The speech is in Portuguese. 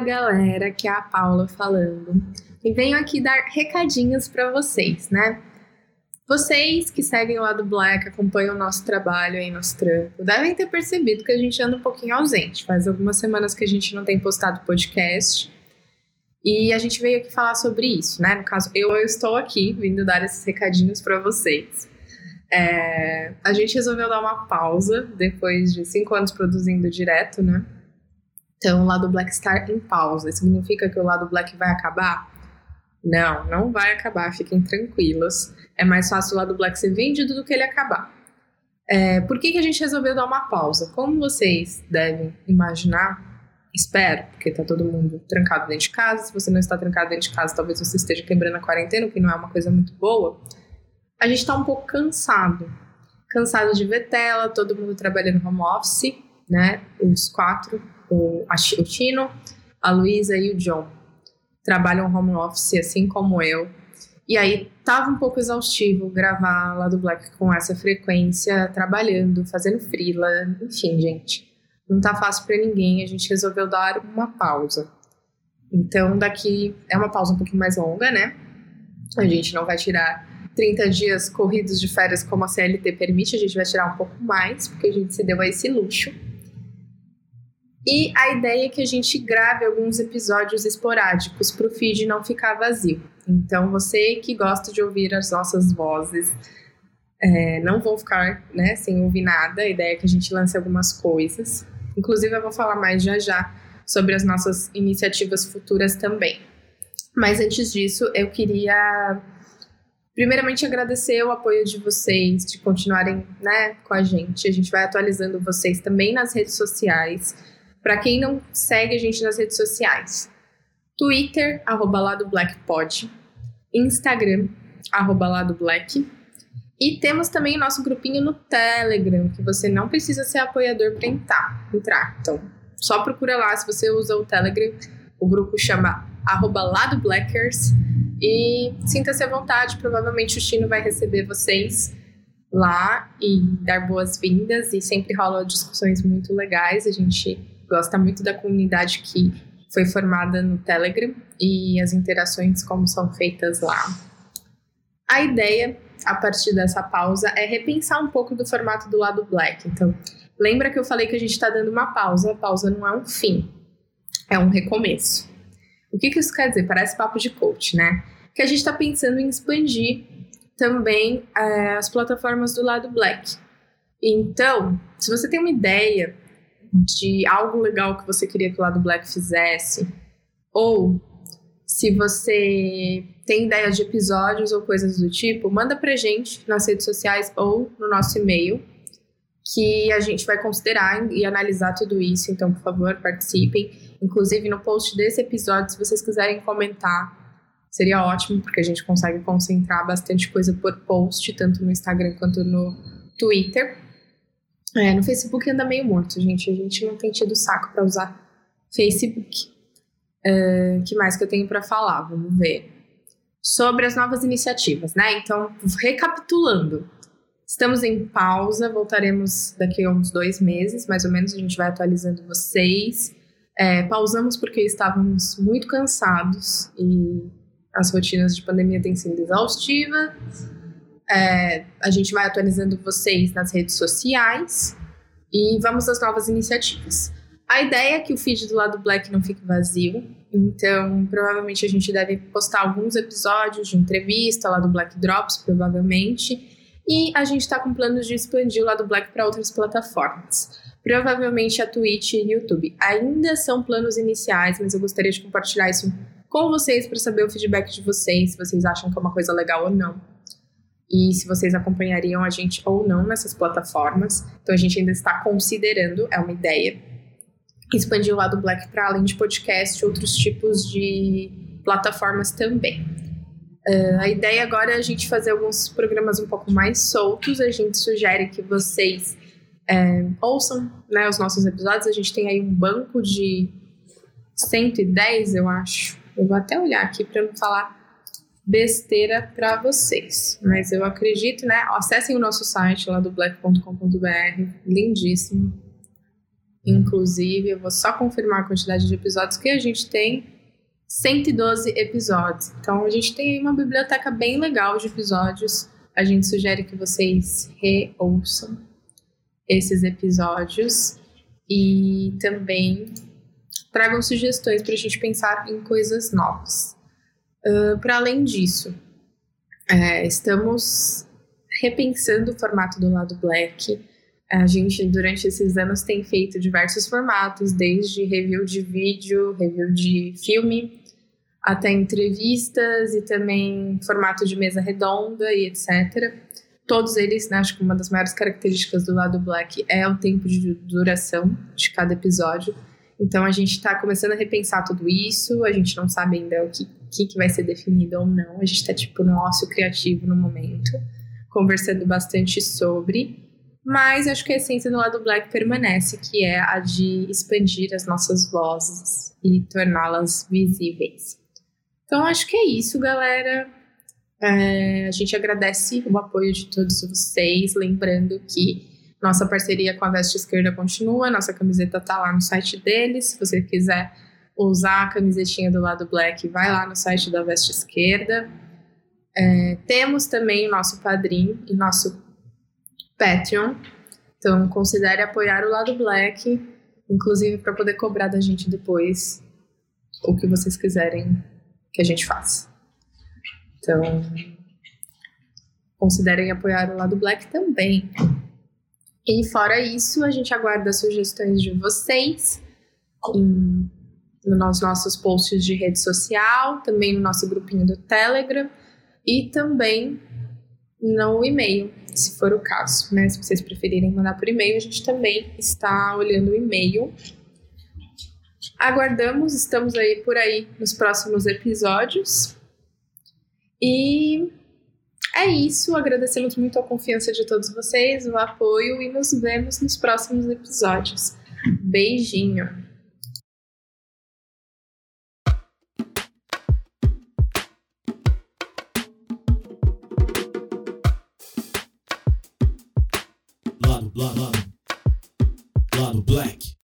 Galera, aqui é a Paula falando. E venho aqui dar recadinhos para vocês, né? Vocês que seguem o lado Black, acompanham o nosso trabalho aí, nosso trampo, devem ter percebido que a gente anda um pouquinho ausente. Faz algumas semanas que a gente não tem postado podcast. E a gente veio aqui falar sobre isso, né? No caso, eu, eu estou aqui vindo dar esses recadinhos para vocês. É, a gente resolveu dar uma pausa depois de cinco anos produzindo direto, né? Então, o lado Black está em pausa. Significa que o lado Black vai acabar? Não, não vai acabar, fiquem tranquilos. É mais fácil o lado Black ser vendido do que ele acabar. É, por que, que a gente resolveu dar uma pausa? Como vocês devem imaginar, espero, porque tá todo mundo trancado dentro de casa. Se você não está trancado dentro de casa, talvez você esteja quebrando a quarentena, o que não é uma coisa muito boa. A gente está um pouco cansado. Cansado de ver tela, todo mundo trabalhando home office, né? Os quatro o, a, o Tino, a Luísa e o John trabalham home office assim como eu. E aí tava um pouco exaustivo gravar lá do Black com essa frequência, trabalhando, fazendo frila, enfim, gente. Não tá fácil para ninguém, a gente resolveu dar uma pausa. Então daqui é uma pausa um pouquinho mais longa, né? A gente não vai tirar 30 dias corridos de férias como a CLT permite, a gente vai tirar um pouco mais, porque a gente se deu a esse luxo. E a ideia é que a gente grave alguns episódios esporádicos para o feed não ficar vazio. Então, você que gosta de ouvir as nossas vozes, é, não vão ficar né, sem ouvir nada. A ideia é que a gente lance algumas coisas. Inclusive, eu vou falar mais já já sobre as nossas iniciativas futuras também. Mas antes disso, eu queria primeiramente agradecer o apoio de vocês, de continuarem né, com a gente. A gente vai atualizando vocês também nas redes sociais. Para quem não segue a gente nas redes sociais, Twitter, arroba lado blackpod, Instagram, arroba lado black. E temos também o nosso grupinho no Telegram, que você não precisa ser apoiador para entrar, entrar. Então, só procura lá se você usa o Telegram. O grupo chama arroba lado blackers. E sinta-se à vontade, provavelmente o Chino vai receber vocês lá e dar boas-vindas. E sempre rolam discussões muito legais. A gente gosta muito da comunidade que foi formada no Telegram e as interações como são feitas lá. A ideia, a partir dessa pausa, é repensar um pouco do formato do lado Black. Então, lembra que eu falei que a gente está dando uma pausa? A pausa não é um fim, é um recomeço. O que, que isso quer dizer? Parece papo de coach, né? Que a gente está pensando em expandir também é, as plataformas do lado Black. Então, se você tem uma ideia de algo legal que você queria que o lado black fizesse, ou se você tem ideias de episódios ou coisas do tipo, manda pra gente nas redes sociais ou no nosso e-mail, que a gente vai considerar e analisar tudo isso. Então, por favor, participem. Inclusive, no post desse episódio, se vocês quiserem comentar, seria ótimo, porque a gente consegue concentrar bastante coisa por post, tanto no Instagram quanto no Twitter. É, no Facebook anda meio morto, gente. A gente não tem tido saco para usar Facebook. É, que mais que eu tenho para falar? Vamos ver. Sobre as novas iniciativas, né? Então, recapitulando. Estamos em pausa, voltaremos daqui a uns dois meses, mais ou menos, a gente vai atualizando vocês. É, pausamos porque estávamos muito cansados e as rotinas de pandemia têm sido exaustivas. É, a gente vai atualizando vocês nas redes sociais e vamos às novas iniciativas. A ideia é que o feed do lado Black não fique vazio, então provavelmente a gente deve postar alguns episódios de entrevista lá do Black Drops, provavelmente, e a gente está com planos de expandir o lado Black para outras plataformas. Provavelmente a Twitch e YouTube. Ainda são planos iniciais, mas eu gostaria de compartilhar isso com vocês para saber o feedback de vocês, se vocês acham que é uma coisa legal ou não e se vocês acompanhariam a gente ou não nessas plataformas. Então a gente ainda está considerando, é uma ideia, expandir o lado Black para além de podcast, outros tipos de plataformas também. Uh, a ideia agora é a gente fazer alguns programas um pouco mais soltos. A gente sugere que vocês é, ouçam né, os nossos episódios. A gente tem aí um banco de 110, eu acho. Eu vou até olhar aqui para não falar besteira para vocês. Mas eu acredito, né? Acessem o nosso site lá do black.com.br, lindíssimo. Inclusive, eu vou só confirmar a quantidade de episódios que a gente tem. 112 episódios. Então a gente tem uma biblioteca bem legal de episódios. A gente sugere que vocês reouçam esses episódios e também tragam sugestões para a gente pensar em coisas novas. Uh, para além disso, é, estamos repensando o formato do lado black. A gente, durante esses anos, tem feito diversos formatos, desde review de vídeo, review de filme, até entrevistas e também formato de mesa redonda e etc. Todos eles, né, acho que uma das maiores características do lado black é o tempo de duração de cada episódio. Então a gente está começando a repensar tudo isso, a gente não sabe ainda o que, que, que vai ser definido ou não, a gente está tipo no ócio criativo no momento, conversando bastante sobre. Mas acho que a essência do lado black permanece, que é a de expandir as nossas vozes e torná-las visíveis. Então acho que é isso, galera. É, a gente agradece o apoio de todos vocês, lembrando que nossa parceria com a Veste Esquerda continua, nossa camiseta tá lá no site deles. Se você quiser usar a camisetinha do lado black, vai lá no site da Veste Esquerda. É, temos também o nosso padrinho e nosso Patreon. Então, considere apoiar o lado Black, inclusive para poder cobrar da gente depois o que vocês quiserem que a gente faça. Então, considerem apoiar o lado Black também. E fora isso, a gente aguarda sugestões de vocês em, nos nossos posts de rede social, também no nosso grupinho do Telegram e também no e-mail se for o caso, né? Se vocês preferirem mandar por e-mail, a gente também está olhando o e-mail. Aguardamos, estamos aí por aí nos próximos episódios. E é isso, agradecemos muito a confiança de todos vocês, o apoio e nos vemos nos próximos episódios. Beijinho! Lado, lado, lado black.